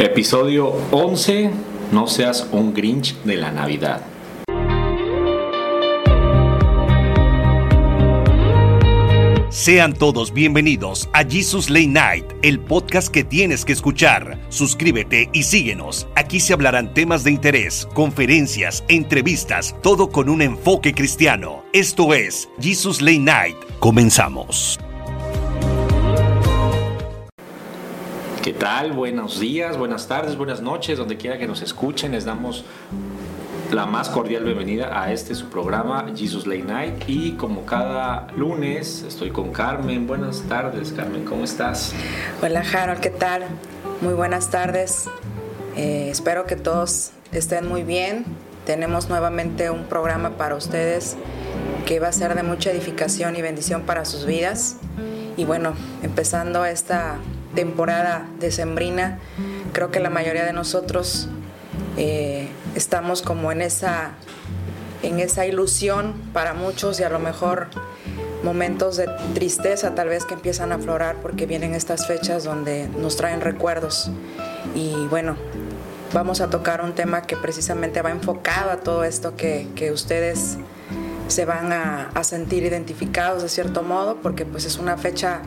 Episodio 11, no seas un Grinch de la Navidad. Sean todos bienvenidos a Jesus Late Night, el podcast que tienes que escuchar. Suscríbete y síguenos. Aquí se hablarán temas de interés, conferencias, entrevistas, todo con un enfoque cristiano. Esto es Jesus Late Night. Comenzamos. ¿Qué tal? Buenos días, buenas tardes, buenas noches, donde quiera que nos escuchen, les damos la más cordial bienvenida a este su programa Jesus Late Night y como cada lunes estoy con Carmen. Buenas tardes, Carmen, ¿cómo estás? Hola Harold, ¿qué tal? Muy buenas tardes. Eh, espero que todos estén muy bien. Tenemos nuevamente un programa para ustedes que va a ser de mucha edificación y bendición para sus vidas. Y bueno, empezando esta temporada decembrina, creo que la mayoría de nosotros eh, estamos como en esa, en esa ilusión para muchos y a lo mejor momentos de tristeza tal vez que empiezan a aflorar porque vienen estas fechas donde nos traen recuerdos. Y bueno, vamos a tocar un tema que precisamente va enfocado a todo esto que, que ustedes se van a, a, sentir identificados de cierto modo porque pues es una fecha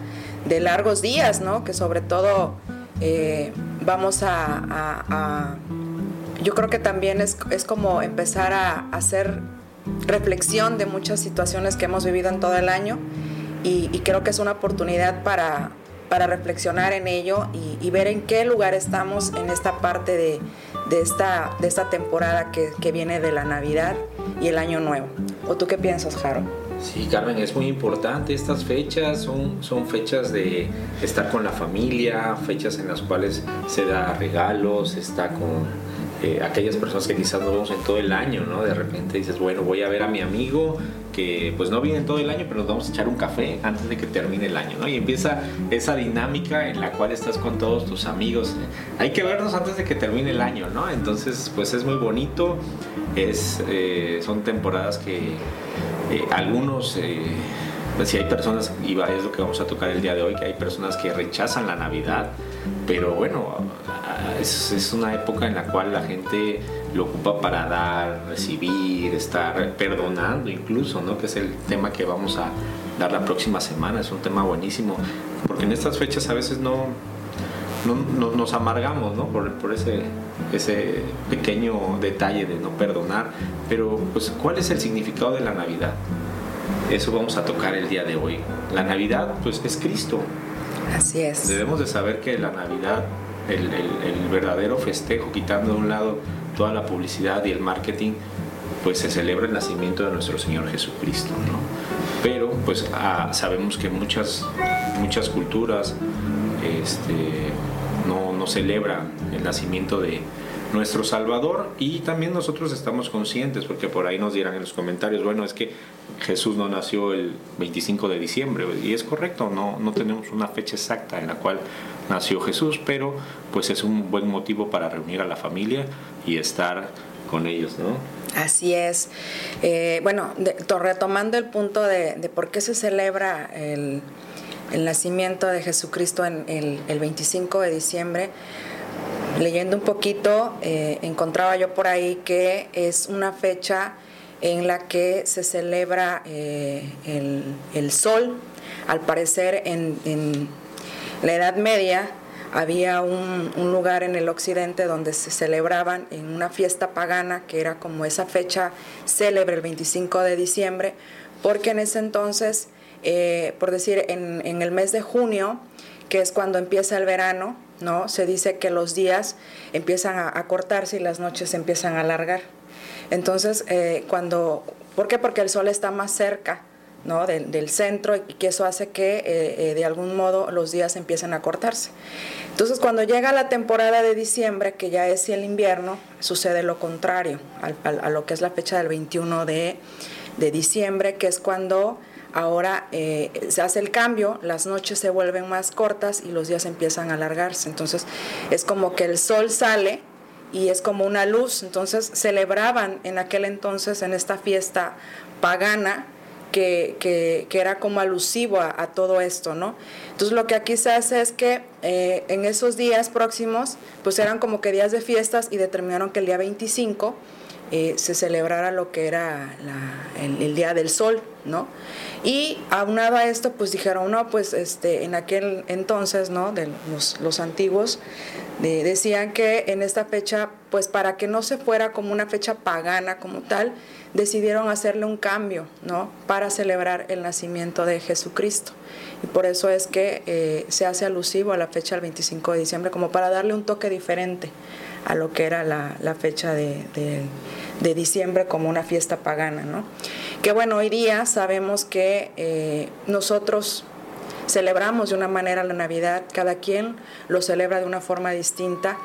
de largos días, ¿no? Que sobre todo eh, vamos a, Yo creo que también es, es como empezar a, hacer reflexión de muchas situaciones que hemos vivido en todo el año y, creo que es una oportunidad para, para reflexionar en ello y, ver en qué lugar estamos en esta parte de, de, esta, de esta temporada que, que viene de la Navidad y el Año Nuevo. ¿O tú qué piensas, Jaro? Sí, Carmen, es muy importante. Estas fechas son, son fechas de estar con la familia, fechas en las cuales se da regalos, está con eh, aquellas personas que quizás no vemos en todo el año, ¿no? De repente dices, bueno, voy a ver a mi amigo que pues no viene todo el año, pero nos vamos a echar un café antes de que termine el año, ¿no? Y empieza esa dinámica en la cual estás con todos tus amigos. Hay que vernos antes de que termine el año, ¿no? Entonces, pues es muy bonito. Es, eh, son temporadas que eh, algunos, eh, pues si hay personas, y es lo que vamos a tocar el día de hoy, que hay personas que rechazan la Navidad, pero bueno, es, es una época en la cual la gente lo ocupa para dar, recibir, estar perdonando incluso, ¿no? Que es el tema que vamos a dar la próxima semana, es un tema buenísimo, porque en estas fechas a veces no, no, nos amargamos ¿no? por, por ese, ese pequeño detalle de no perdonar. Pero, pues, ¿cuál es el significado de la Navidad? Eso vamos a tocar el día de hoy. La Navidad, pues, es Cristo. Así es. Debemos de saber que la Navidad, el, el, verdadero festejo, quitando de un lado toda la publicidad y el marketing, pues se celebra el nacimiento de nuestro Señor Jesucristo, ¿no? Pero, pues, ah, sabemos que muchas, muchas culturas, este, no, no celebra el nacimiento de nuestro Salvador y también nosotros estamos conscientes, porque por ahí nos dirán en los comentarios, bueno, es que Jesús no nació el 25 de diciembre, y es correcto, no, no tenemos una fecha exacta en la cual nació Jesús, pero pues es un buen motivo para reunir a la familia y estar con ellos, ¿no? Así es. Eh, bueno, retomando el punto de, de por qué se celebra el el nacimiento de Jesucristo en el, 25 de diciembre, leyendo un poquito, eh, encontraba yo por ahí que es una fecha en la que se celebra eh, el, sol. Al parecer en, la Edad Media había un, un, lugar en el occidente donde se celebraban en una fiesta pagana, que era como esa fecha célebre, el 25 de diciembre, porque en ese entonces eh, por decir, en, el mes de junio, que es cuando empieza el verano, ¿no? Se dice que los días empiezan a, cortarse y las noches se empiezan a alargar. Entonces, eh, cuando, ¿por qué? Porque el sol está más cerca, ¿no? Del, centro y que eso hace que eh, de algún modo los días empiecen a cortarse. Entonces, cuando llega la temporada de diciembre, que ya es el invierno, sucede lo contrario a, lo que es la fecha del 21 de, de diciembre, que es cuando Ahora eh, se hace el cambio, las noches se vuelven más cortas y los días empiezan a alargarse. Entonces es como que el sol sale y es como una luz. Entonces celebraban en aquel entonces, en esta fiesta pagana, que, que, era como alusivo a, todo esto, ¿no? Entonces lo que aquí se hace es que eh, en esos días próximos, pues eran como que días de fiestas y determinaron que el día 25 eh, se celebrara lo que era el, Día del Sol, ¿no? Y aunado a esto, pues dijeron, no, pues este, en aquel entonces, ¿no? De los, antiguos, decían que en esta fecha, pues para que no se fuera como una fecha pagana como tal, decidieron hacerle un cambio, ¿no? Para celebrar el nacimiento de Jesucristo. Y por eso es que eh, se hace alusivo a la fecha del 25 de diciembre, como para darle un toque diferente a lo que era la, fecha de, diciembre como una fiesta pagana. ¿no? Que bueno, hoy día sabemos que eh, nosotros celebramos de una manera la Navidad, cada quien lo celebra de una forma distinta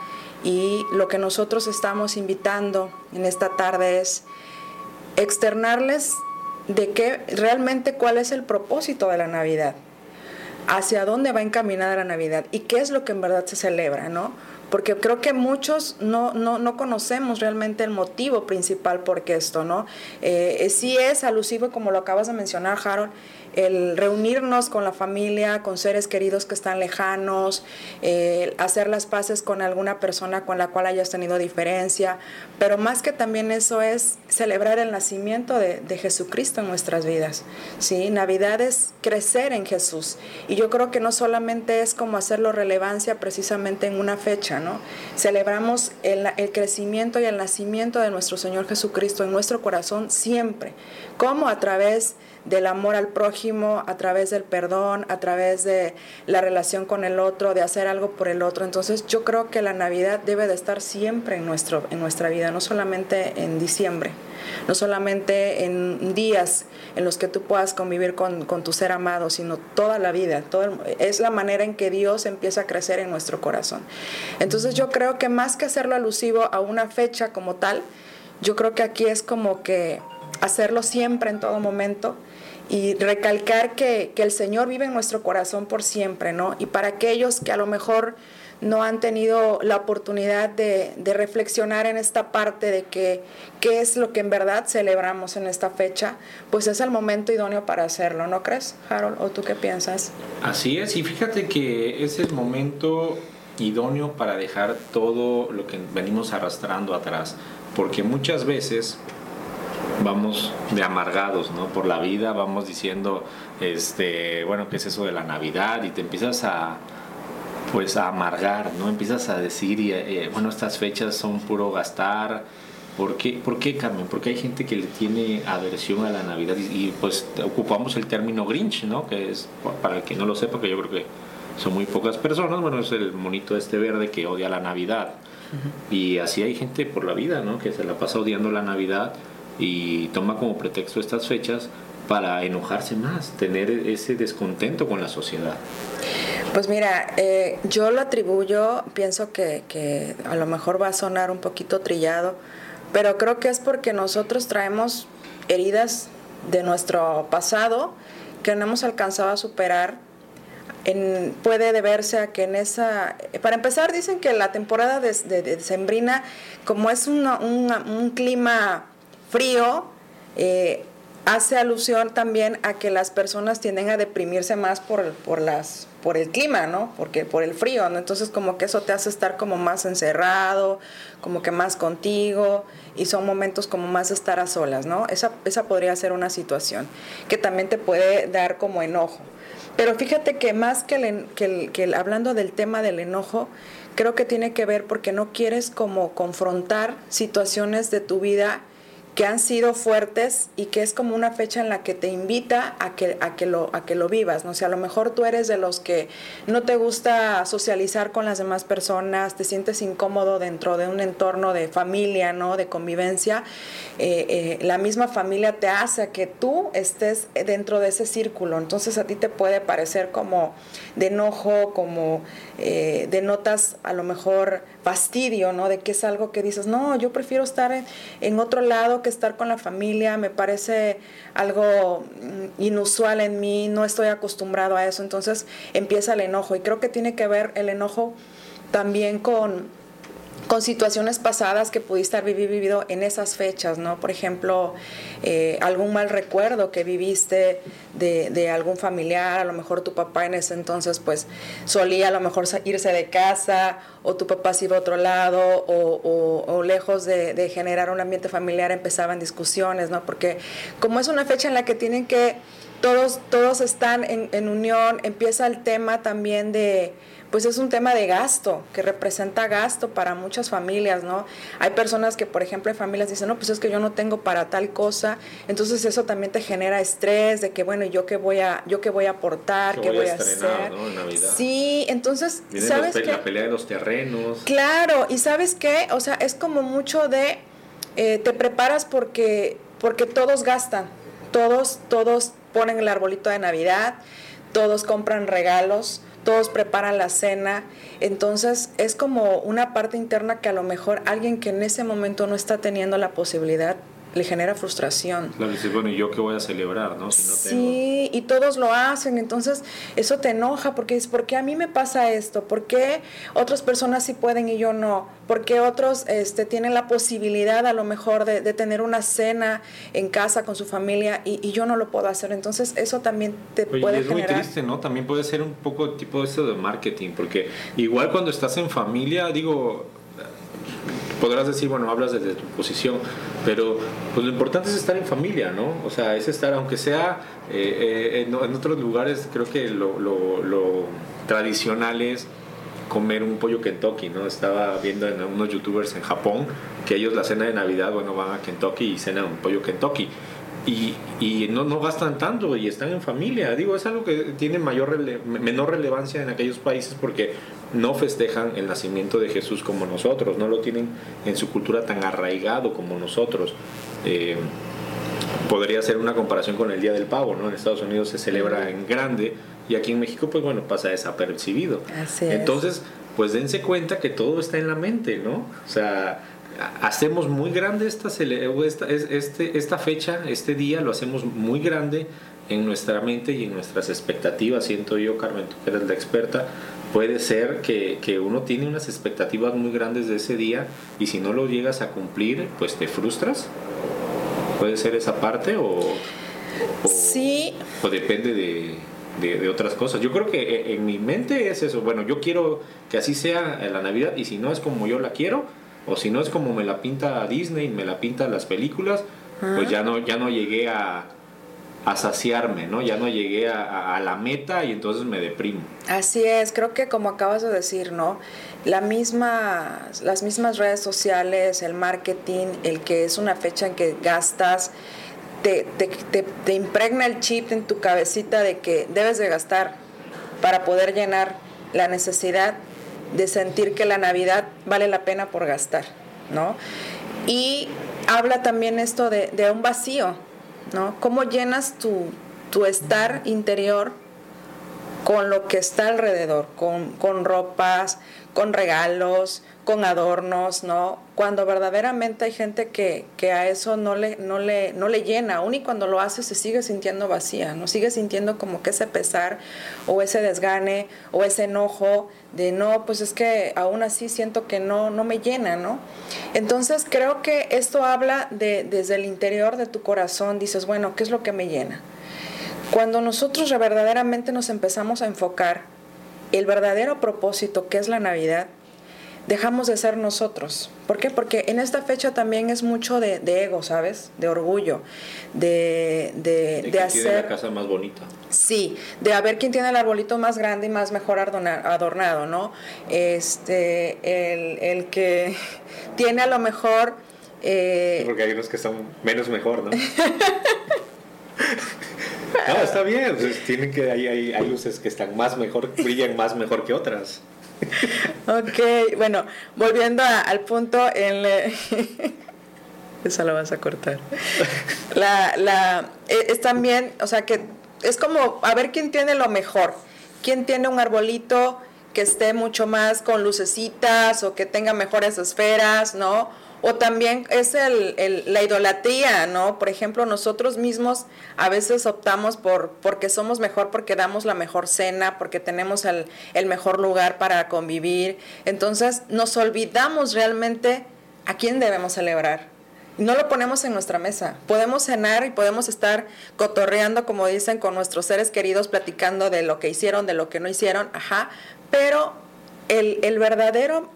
y lo que nosotros estamos invitando en esta tarde es externarles de qué realmente cuál es el propósito de la Navidad, hacia dónde va encaminada la Navidad y qué es lo que en verdad se celebra, ¿no? Porque creo que muchos no, no, no, conocemos realmente el motivo principal por qué esto, ¿no? Eh, eh, sí es alusivo, como lo acabas de mencionar, Harold, el reunirnos con la familia, con seres queridos que están lejanos, hacer las paces con alguna persona con la cual hayas tenido diferencia, pero más que también eso es celebrar el nacimiento de, Jesucristo en nuestras vidas. ¿sí? Navidad es crecer en Jesús y yo creo que no solamente es como hacerlo relevancia precisamente en una fecha, ¿no? Celebramos el, el crecimiento y el nacimiento de nuestro Señor Jesucristo en nuestro corazón siempre, como a través del amor al prójimo, a través del perdón, a través de la relación con el otro, de hacer algo por el otro. Entonces yo creo que la Navidad debe de estar siempre en, nuestro, en nuestra vida, no solamente en diciembre, no solamente en días en los que tú puedas convivir con, tu ser amado, sino toda la vida. Todo es la manera en que Dios empieza a crecer en nuestro corazón. Entonces yo creo que más que hacerlo alusivo a una fecha como tal, yo creo que aquí es como que hacerlo siempre en todo momento y recalcar que, el Señor vive en nuestro corazón por siempre, ¿no? Y para aquellos que a lo mejor no han tenido la oportunidad de, reflexionar en esta parte de que qué es lo que en verdad celebramos en esta fecha, pues es el momento idóneo para hacerlo, ¿no crees, Harold? ¿O tú qué piensas? Así es, y fíjate que es el momento idóneo para dejar todo lo que venimos arrastrando atrás, porque muchas veces vamos de amargados, ¿no? Por la vida, vamos diciendo, este, bueno, ¿qué es eso de la Navidad? Y te empiezas a, pues, a amargar, ¿no? Empiezas a decir, y, eh, bueno, estas fechas son puro gastar. ¿Por qué, ¿Por qué, Carmen? Porque hay gente que le tiene aversión a la Navidad y, pues ocupamos el término Grinch, ¿no? Que es, para el que no lo sepa, que yo creo que son muy pocas personas, bueno, es el monito este verde que odia la Navidad. Y así hay gente por la vida, ¿no? Que se la pasa odiando la Navidad y toma como pretexto estas fechas para enojarse más, tener ese descontento con la sociedad. Pues mira, eh, yo lo atribuyo, pienso que, que, a lo mejor va a sonar un poquito trillado, pero creo que es porque nosotros traemos heridas de nuestro pasado que no hemos alcanzado a superar. Puede deberse a que en esa... Para empezar, dicen que la temporada de, de, sembrina, como es un clima frío eh, hace alusión también a que las personas tienden a deprimirse más por, por, las, por el clima, ¿no? Porque por el frío, ¿no? Entonces como que eso te hace estar como más encerrado, como que más contigo y son momentos como más estar a solas, ¿no? Esa, esa podría ser una situación que también te puede dar como enojo. Pero fíjate que más que, que, que hablando del tema del enojo, creo que tiene que ver porque no quieres como confrontar situaciones de tu vida que han sido fuertes y que es como una fecha en la que te invita a que, a que, lo, a que lo vivas, ¿no? Sea, a lo mejor tú eres de los que no te gusta socializar con las demás personas, te sientes incómodo dentro de un entorno de familia, ¿no? De convivencia. Eh, eh, la misma familia te hace que tú estés dentro de ese círculo. Entonces a ti te puede parecer como de enojo, como eh, de notas a lo mejor fastidio, ¿no? De que es algo que dices, no, yo prefiero estar en, en otro lado que estar con la familia, me parece algo mm, inusual en mí, no estoy acostumbrado a eso, entonces empieza el enojo y creo que tiene que ver el enojo también con con situaciones pasadas que pudiste haber vivido en esas fechas, ¿no? Por ejemplo, eh, algún mal recuerdo que viviste de, algún familiar, a lo mejor tu papá en ese entonces pues solía a lo mejor irse de casa o tu papá se iba a otro lado o, lejos de, generar un ambiente familiar empezaban discusiones, ¿no? Porque como es una fecha en la que tienen que, todos, todos están en unión, empieza el tema también de pues es un tema de gasto, que representa gasto para muchas familias, ¿no? Hay personas que, por ejemplo, en familias dicen, no, pues es que yo no tengo para tal cosa, entonces eso también te genera estrés de que, bueno, ¿yo qué voy a, yo qué voy a aportar, qué, voy, a, hacer? Sí, entonces, ¿sabes qué? La pelea de los terrenos. Claro, y ¿sabes qué? O sea, es como mucho de, eh, te preparas porque, porque todos gastan, todos, todos ponen el arbolito de Navidad, todos compran regalos, todos preparan la cena, entonces es como una parte interna que a lo mejor alguien que en ese momento no está teniendo la posibilidad le genera frustración. Claro, dices, bueno, ¿y yo qué voy a celebrar, no? Si no sí, y todos lo hacen, entonces eso te enoja porque es, ¿por qué a mí me pasa esto? ¿Por qué otras personas sí pueden y yo no? ¿Por qué otros este, tienen la posibilidad a lo mejor de, tener una cena en casa con su familia y, yo no lo puedo hacer? Entonces eso también te puede es muy triste, ¿no? También puede ser un poco tipo esto de marketing, porque igual cuando estás en familia, digo, podrás decir, bueno, hablas desde tu posición, pero pues lo importante es estar en familia, ¿no? O sea, es estar, aunque sea eh, eh, en, otros lugares, creo que lo, lo, tradicional es comer un pollo Kentucky, ¿no? Estaba viendo en unos youtubers en Japón que ellos la cena de Navidad, bueno, van a Kentucky y cenan un pollo Kentucky. Y, y no, no, gastan tanto y están en familia. Digo, es algo que tiene mayor menor relevancia en aquellos países porque no festejan el nacimiento de Jesús como nosotros, no lo tienen en su cultura tan arraigado como nosotros. Eh, podría ser una comparación con el Día del Pavo, ¿no? En Estados Unidos se celebra en grande y aquí en México, pues bueno, pasa desapercibido. Entonces, pues dense cuenta que todo está en la mente, ¿no? O sea, hacemos muy grande esta, esta, este, esta fecha, este día, lo hacemos muy grande en nuestra mente y en nuestras expectativas. Siento yo, Carmen, tú que eres la experta, puede ser que, que, uno tiene unas expectativas muy grandes de ese día y si no lo llegas a cumplir, pues te frustras. ¿Puede ser esa parte o, sí. o depende de, de, otras cosas? Yo creo que e, en mi mente es eso. Bueno, yo quiero que así sea la Navidad y si no es como yo la quiero o si no es como me la pinta Disney, me la pinta las películas, pues ya no, ya no llegué a, a saciarme, ¿no? Ya no llegué a, la meta y entonces me deprimo. Así es, creo que como acabas de decir, ¿no? La misma, las mismas redes sociales, el marketing, el que es una fecha en que gastas, te, te, impregna el chip en tu cabecita de que debes de gastar para poder llenar la necesidad de sentir que la Navidad vale la pena por gastar, ¿no? Y habla también esto de, de un vacío, ¿no? ¿Cómo llenas tu, tu estar interior con lo que está alrededor, con, con ropas, con regalos, con adornos, ¿no? Cuando verdaderamente hay gente que, que, a eso no le, no, le, no le llena, aún y cuando lo hace se sigue sintiendo vacía, ¿no? Sigue sintiendo como que ese pesar o ese desgane o ese enojo de no, pues es que aún así siento que no, no me llena, ¿no? Entonces creo que esto habla de desde el interior de tu corazón, dices, bueno, ¿qué es lo que me llena? Cuando nosotros verdaderamente nos empezamos a enfocar el verdadero propósito que es la Navidad, dejamos de ser nosotros. ¿Por qué? Porque en esta fecha también es mucho de, ego, ¿sabes? De orgullo, de, de, de, hacer... la casa más bonita. Sí, de a ver quién tiene el arbolito más grande y más mejor adornado, ¿no? Este, el, el que tiene a lo mejor... Eh... porque hay unos que son menos mejor, ¿no? no, está bien, pues tienen que, hay, hay, hay luces que están más mejor, brillan más mejor que otras ok, bueno, volviendo al punto, en eso lo vas a cortar. La, la, e, es también, o sea, que es como a ver quién tiene lo mejor, quién tiene un arbolito que esté mucho más con lucecitas o que tenga mejores esferas, ¿no? O también es el, la idolatría, ¿no? Por ejemplo, nosotros mismos a veces optamos por porque somos mejor, porque damos la mejor cena, porque tenemos el, el mejor lugar para convivir. Entonces nos olvidamos realmente a quién debemos celebrar no lo ponemos en nuestra mesa. Podemos cenar y podemos estar cotorreando, como dicen, con nuestros seres queridos, platicando de lo que hicieron, de lo que no hicieron, ajá, pero el, el verdadero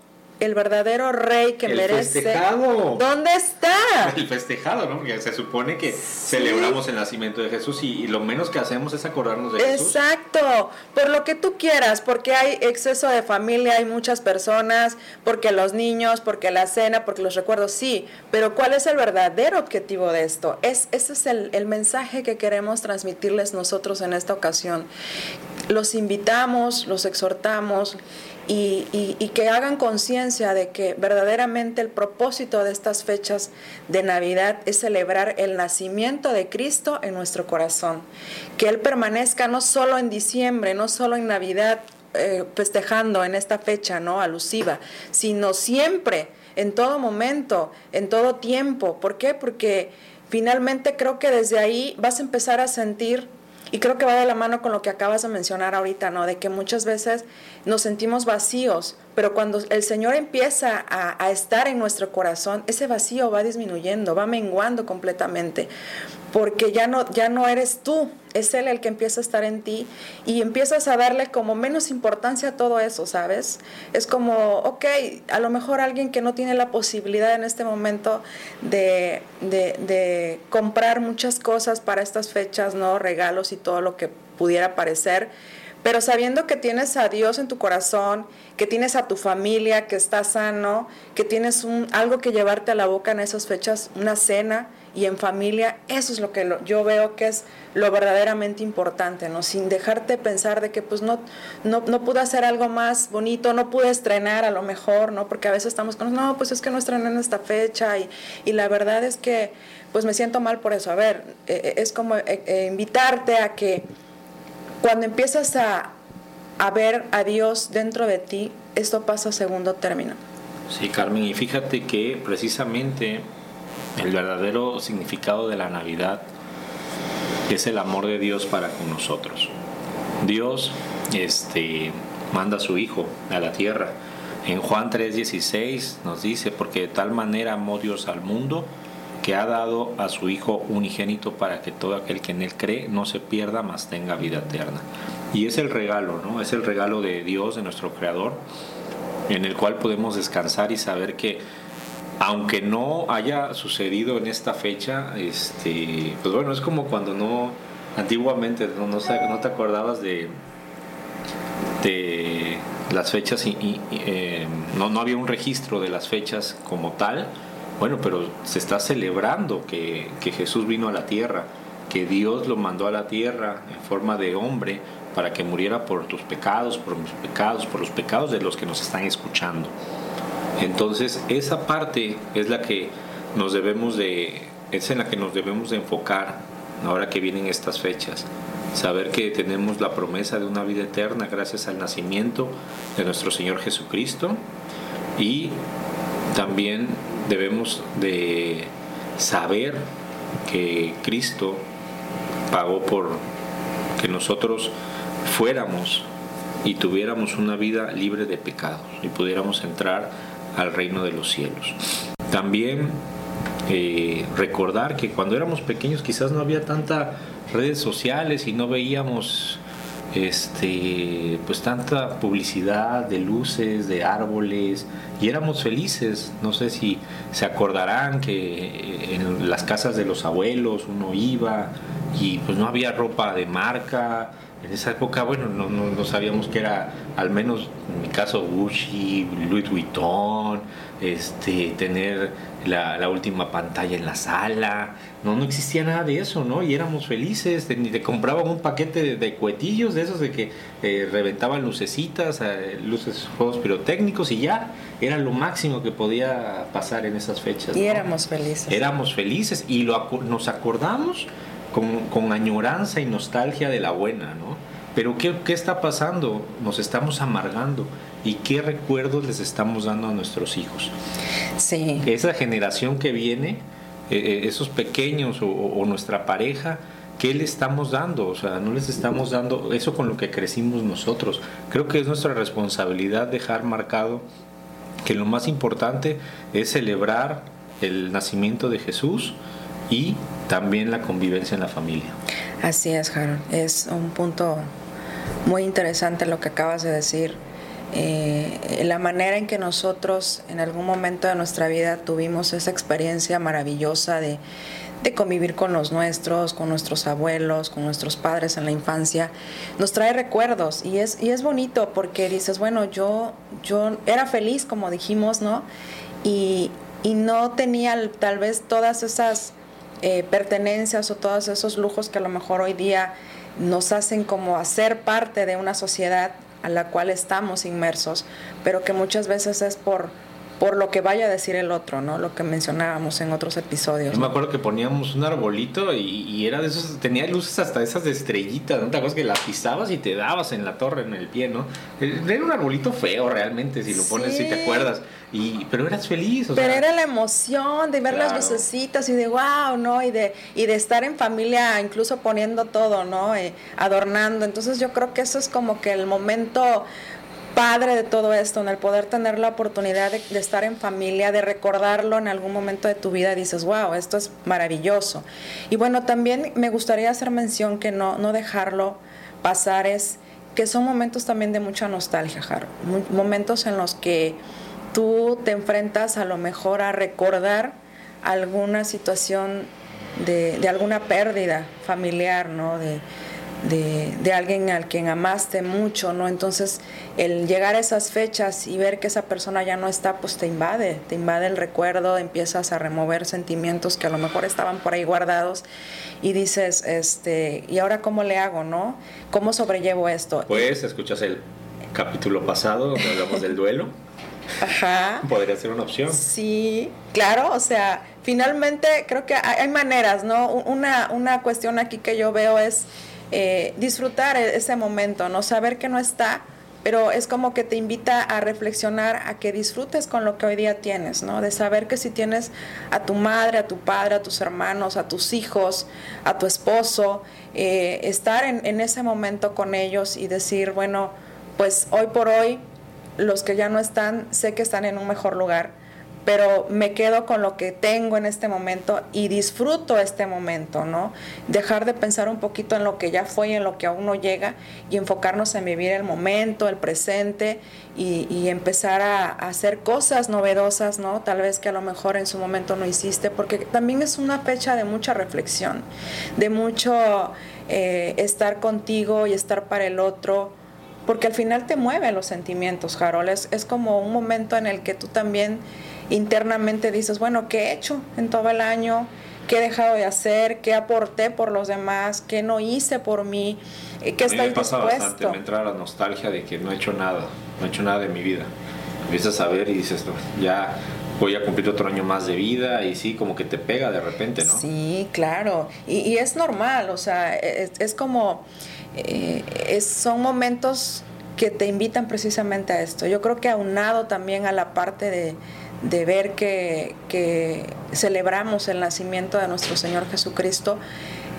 el verdadero rey que el merece. Festejado. ¿Dónde está? El festejado, ¿no? Porque se supone que celebramos el nacimiento de Jesús y, lo menos que hacemos es acordarnos de Jesús. Exacto, por lo que tú quieras, porque hay exceso de familia, hay muchas personas, porque los niños, porque la cena, porque los recuerdos, sí, pero ¿cuál es el verdadero objetivo de esto? Es, ese es el, el mensaje que queremos transmitirles nosotros en esta ocasión. Los invitamos, los exhortamos y, que hagan conciencia de que verdaderamente el propósito de estas fechas de Navidad es celebrar el nacimiento de Cristo en nuestro corazón. Que Él permanezca no solo en diciembre, no solo en Navidad, eh, festejando en esta fecha no alusiva, sino siempre, en todo momento, en todo tiempo. ¿Por qué? Porque finalmente creo que desde ahí vas a empezar a sentir y creo que va de la mano con lo que acabas de mencionar ahorita, ¿no? De que muchas veces nos sentimos vacíos, pero cuando el Señor empieza a, estar en nuestro corazón, ese vacío va disminuyendo, va menguando completamente, porque ya no, ya no eres tú, es Él el que empieza a estar en ti y empiezas a darle como menos importancia a todo eso, ¿sabes? Es como, ok, a lo mejor alguien que no tiene la posibilidad en este momento de, de comprar muchas cosas para estas fechas, ¿no? Regalos y todo lo que pudiera parecer pero sabiendo que tienes a Dios en tu corazón, que tienes a tu familia, que está sano, que tienes un, algo que llevarte a la boca en esas fechas, una cena y en familia, eso es lo que yo veo que es lo verdaderamente importante, ¿no? Sin dejarte pensar de que pues no, no, no pude hacer algo más bonito, no pude estrenar a lo mejor, ¿no? Porque a veces estamos con, no, pues es que no estrené en esta fecha y, y la verdad es que pues me siento mal por eso. A ver, eh, eh, es como eh, invitarte a que cuando empiezas a, ver a Dios dentro de ti, esto pasa a segundo término. Sí, Carmen, y fíjate que precisamente el verdadero significado de la Navidad es el amor de Dios para con nosotros. Dios este, manda a su Hijo a la tierra. En Juan 3:16 nos dice, porque de tal manera amó Dios al mundo que ha dado a su Hijo unigénito para que todo aquel que en Él cree no se pierda, mas tenga vida eterna. Y es el regalo, ¿no? Es el regalo de Dios, de nuestro Creador, en el cual podemos descansar y saber que aunque no haya sucedido en esta fecha, este, pues bueno, es como cuando no, antiguamente no, no, te acordabas de, de las fechas y, eh, no, no había un registro de las fechas como tal, bueno, pero se está celebrando que, Jesús vino a la tierra, que Dios lo mandó a la tierra en forma de hombre para que muriera por tus pecados, por mis pecados, por los pecados de los que nos están escuchando. Entonces, esa parte es la que nos debemos de es en la que nos debemos de enfocar ahora que vienen estas fechas. Saber que tenemos la promesa de una vida eterna gracias al nacimiento de nuestro Señor Jesucristo y también debemos de saber que Cristo pagó por que nosotros fuéramos y tuviéramos una vida libre de pecados y pudiéramos entrar al reino de los cielos. También eh, recordar que cuando éramos pequeños quizás no había tantas redes sociales y no veíamos este, pues tanta publicidad de luces, de árboles, y éramos felices. No sé si se acordarán que en las casas de los abuelos uno iba y pues no había ropa de marca. En esa época, bueno, no, no, sabíamos que era, al menos en mi caso, Gucci, Louis Vuitton, este, tener la, la última pantalla en la sala no, no existía nada de eso, ¿no? Y éramos felices, ni te compraban un paquete de, cuetillos, de esos de que eh, reventaban lucecitas, eh, luces, juegos pirotécnicos y ya era lo máximo que podía pasar en esas fechas. Y éramos felices. Éramos felices y lo, nos acordamos con, con, añoranza y nostalgia de la buena, ¿no? Pero ¿qué, ¿qué, está pasando? Nos estamos amargando. ¿Y qué recuerdos les estamos dando a nuestros hijos? Sí. Esa generación que viene, eh, eh, esos pequeños o, o, nuestra pareja, ¿qué le estamos dando? O sea, no les estamos dando eso con lo que crecimos nosotros. Creo que es nuestra responsabilidad dejar marcado que lo más importante es celebrar el nacimiento de Jesús y también la convivencia en la familia. Así es, Harold. Es un punto muy interesante lo que acabas de decir. Eh, la manera en que nosotros en algún momento de nuestra vida tuvimos esa experiencia maravillosa de, de convivir con los nuestros, con nuestros abuelos, con nuestros padres en la infancia, nos trae recuerdos y es, y es bonito porque dices, bueno, yo, yo era feliz, como dijimos, ¿no? Y, y no tenía tal vez todas esas eh, pertenencias o todos esos lujos que a lo mejor hoy día nos hacen como hacer parte de una sociedad a la cual estamos inmersos, pero que muchas veces es por por lo que vaya a decir el otro, ¿no? Lo que mencionábamos en otros episodios. Yo me acuerdo que poníamos un arbolito y, era de esos, tenía luces hasta esas de estrellitas, ¿no? Te acuerdas que las pisabas y te dabas en la torre, en el pie, ¿no? Era un arbolito feo realmente, si lo pones, si te acuerdas. Y, pero eras feliz. O pero era la emoción de ver las lucecitas y de wow, ¿no? Y de, y de estar en familia, incluso poniendo todo, ¿no? Eh, adornando. Entonces yo creo que eso es como que el momento padre de todo esto, en el poder tener la oportunidad de, estar en familia, de recordarlo en algún momento de tu vida, dices, wow, esto es maravilloso. Y bueno, también me gustaría hacer mención que no, no dejarlo pasar es que son momentos también de mucha nostalgia, Jaro. Momentos en los que tú te enfrentas a lo mejor a recordar alguna situación de, de alguna pérdida familiar, ¿no? De, de, alguien al quien amaste mucho, ¿no? Entonces, el llegar a esas fechas y ver que esa persona ya no está, pues te invade, te invade el recuerdo, empiezas a remover sentimientos que a lo mejor estaban por ahí guardados y dices, este, ¿y ahora cómo le hago, no? ¿Cómo sobrellevo esto? Pues escuchas el capítulo pasado donde hablamos del duelo. Ajá. Podría ser una opción. Sí, claro, o sea, finalmente creo que hay, maneras, ¿no? Una, una cuestión aquí que yo veo es eh, disfrutar e-, ese momento, no saber que no está, pero es como que te invita a reflexionar, a que disfrutes con lo que hoy día tienes, ¿no? De saber que si tienes a tu madre, a tu padre, a tus hermanos, a tus hijos, a tu esposo, eh, estar en, en ese momento con ellos y decir, bueno, pues hoy por hoy, los que ya no están, sé que están en un mejor lugar pero me quedo con lo que tengo en este momento y disfruto este momento, ¿no? Dejar de pensar un poquito en lo que ya fue y en lo que aún no llega y enfocarnos en vivir el momento, el presente y, empezar a, hacer cosas novedosas, ¿no? Tal vez que a lo mejor en su momento no hiciste, porque también es una fecha de mucha reflexión, de mucho eh, estar contigo y estar para el otro porque al final te mueven los sentimientos, Harold. es como un momento en el que tú también internamente dices, bueno, ¿qué he hecho en todo el año? ¿Qué he dejado de hacer? ¿Qué aporté por los demás? ¿Qué no hice por mí? ¿Qué estoy me pasa bastante, me entra la nostalgia de que no he hecho nada, no he hecho nada de mi vida. Empiezas a ver y dices, ya voy a cumplir otro año más de vida y sí, como que te pega de repente, ¿no? Sí, claro. Y, es normal, o sea, es, como, eh, es, son momentos que te invitan precisamente a esto. Yo creo que aunado también a la parte de, de ver que, celebramos el nacimiento de nuestro Señor Jesucristo,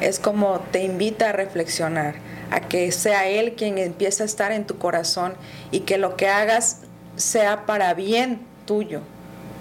es como te invita a reflexionar, a que sea Él quien empiece a estar en tu corazón y que lo que hagas sea para bien tuyo,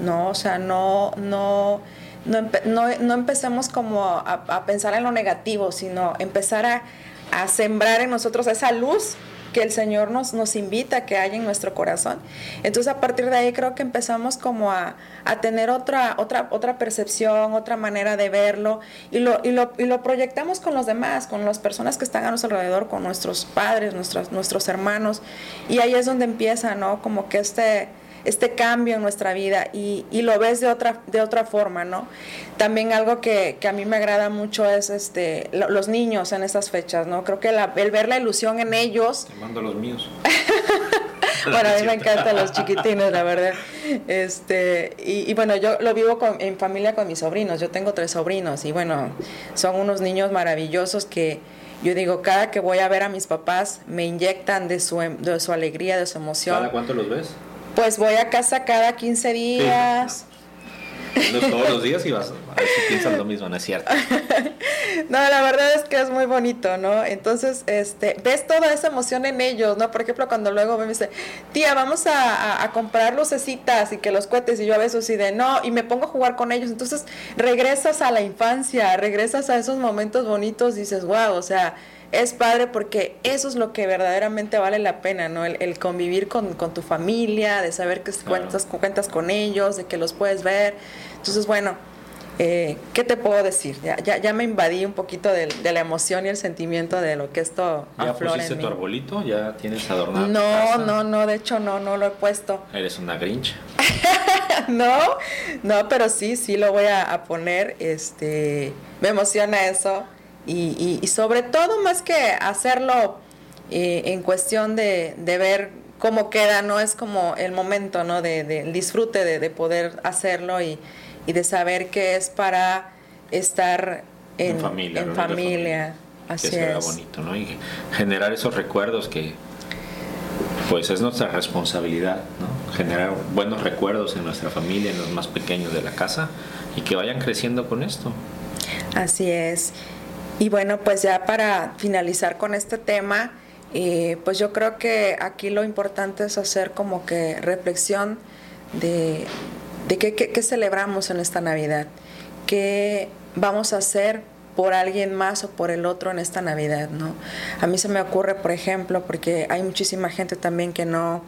¿no? O sea, no, no, no, empecemos como a, pensar en lo negativo, sino empezar a sembrar en nosotros esa luz que el Señor nos, nos invita a que haya en nuestro corazón. Entonces a partir de ahí creo que empezamos como a, tener otra, otra, otra percepción, otra manera de verlo y lo, y lo, y lo proyectamos con los demás, con las personas que están a nuestro alrededor, con nuestros padres, nuestros, nuestros hermanos. Y ahí es donde empieza, ¿no? Como que este este cambio en nuestra vida y, y, lo ves de otra, de otra forma, ¿no? También algo que, que a mí me agrada mucho es este, los niños en estas fechas, ¿no? Creo que el ver la ilusión en ellos... Te mando los míos. bueno, a mí me encantan los chiquitines, la verdad. Este, y, y bueno, yo lo vivo en familia con mis sobrinos. Yo tengo tres sobrinos y bueno, son unos niños maravillosos que yo digo, cada que voy a ver a mis papás, me inyectan de su, em, de su alegría, de su emoción. ¿Cada cuánto los ves? Pues voy a casa cada 15 días. No todos los días y vas a ver si lo mismo, no es cierto. no, la verdad es que es muy bonito, ¿no? Entonces, este, ves toda esa emoción en ellos, ¿no? Por ejemplo, cuando luego me dice, tía, vamos a, comprar lucecitas y que los cohetes, y yo a veces así de, no, y me pongo a jugar con ellos. Entonces, regresas a la infancia, regresas a esos momentos bonitos, dices, wow, o sea, es padre porque eso es lo que verdaderamente vale la pena, ¿no? El, convivir con, tu familia, de saber que cuentas, cuentas con ellos, de que los puedes ver. Entonces, bueno, eh, ¿qué te puedo decir? Ya, ya, me invadí un poquito de, la emoción y el sentimiento de lo que esto ¿Ya pusiste tu arbolito? ¿Ya tienes adornado No, no, no, de hecho no, no lo he puesto. ¿Eres una grinch? no, no, pero sí, sí lo voy a, a poner. Este, me emociona eso. Y, y, sobre todo más que hacerlo eh, en cuestión de, de, ver cómo queda, no es como el momento, ¿no? De, de disfrute de, de, poder hacerlo y, y, de saber que es para estar en, familia. En familia. Así que es. bonito, ¿no? Y generar esos recuerdos que pues es nuestra responsabilidad, ¿no? Generar buenos recuerdos en nuestra familia, en los más pequeños de la casa y que vayan creciendo con esto. Así es. Y bueno, pues ya para finalizar con este tema, eh, pues yo creo que aquí lo importante es hacer como que reflexión de, de qué, celebramos en esta Navidad, qué vamos a hacer por alguien más o por el otro en esta Navidad, ¿no? A mí se me ocurre, por ejemplo, porque hay muchísima gente también que no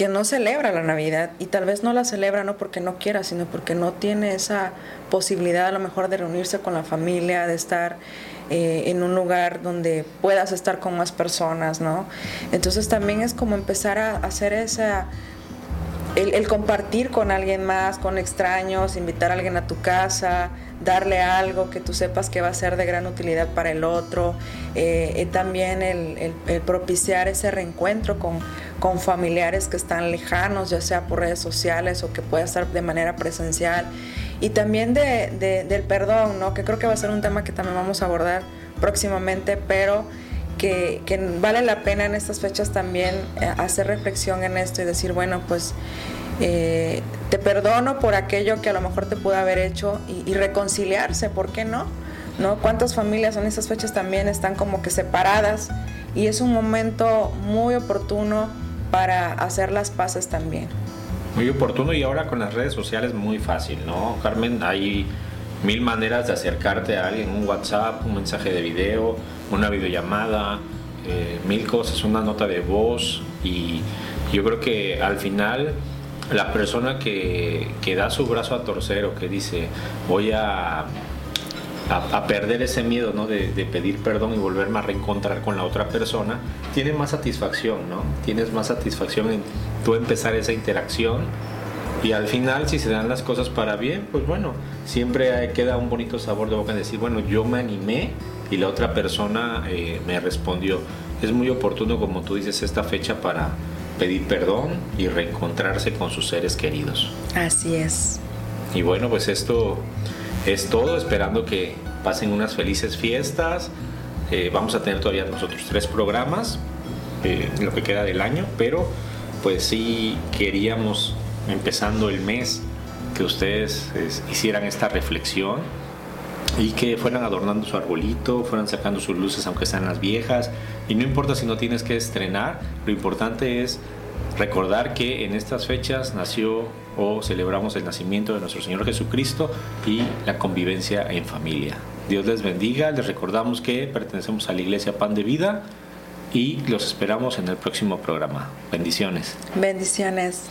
que no celebra la Navidad y tal vez no la celebra no porque no quiera, sino porque no tiene esa posibilidad a lo mejor de reunirse con la familia, de estar eh, en un lugar donde puedas estar con más personas, ¿no? Entonces también es como empezar a hacer esa el, compartir con alguien más, con extraños, invitar a alguien a tu casa, darle algo que tú sepas que va a ser de gran utilidad para el otro, eh, también el, propiciar ese reencuentro con, con, familiares que están lejanos, ya sea por redes sociales o que pueda estar de manera presencial, y también de, del perdón, ¿no? que creo que va a ser un tema que también vamos a abordar próximamente, pero que, vale la pena en estas fechas también eh, hacer reflexión en esto y decir, bueno, pues eh, te perdono por aquello que a lo mejor te pude haber hecho y, reconciliarse, ¿por qué no? ¿no? ¿Cuántas familias en estas fechas también están como que separadas? Y es un momento muy oportuno para hacer las paces también. Muy oportuno y ahora con las redes sociales muy fácil, ¿no? Carmen, hay mil maneras de acercarte a alguien, un WhatsApp, un mensaje de video, una videollamada, eh, mil cosas, una nota de voz y yo creo que al final la persona que, da su brazo a torcer o que dice voy a, a, perder ese miedo ¿no? de, pedir perdón y volverme a reencontrar con la otra persona, tiene más satisfacción, ¿no? Tienes más satisfacción en tú empezar esa interacción y al final, si se dan las cosas para bien, pues bueno, siempre queda un bonito sabor de boca en decir, bueno, yo me animé y la otra persona eh, me respondió. Es muy oportuno, como tú dices, esta fecha para pedir perdón y reencontrarse con sus seres queridos. Así es. Y bueno, pues esto es todo, esperando que pasen unas felices fiestas. Eh, vamos a tener todavía nosotros tres programas eh, lo que queda del año, pero pues sí queríamos empezando el mes, que ustedes hicieran esta reflexión y que fueran adornando su arbolito, fueran sacando sus luces aunque sean las viejas. Y no importa si no tienes que estrenar, lo importante es recordar que en estas fechas nació o celebramos el nacimiento de nuestro Señor Jesucristo y la convivencia en familia. Dios les bendiga, les recordamos que pertenecemos a la Iglesia Pan de Vida y los esperamos en el próximo programa. Bendiciones. Bendiciones.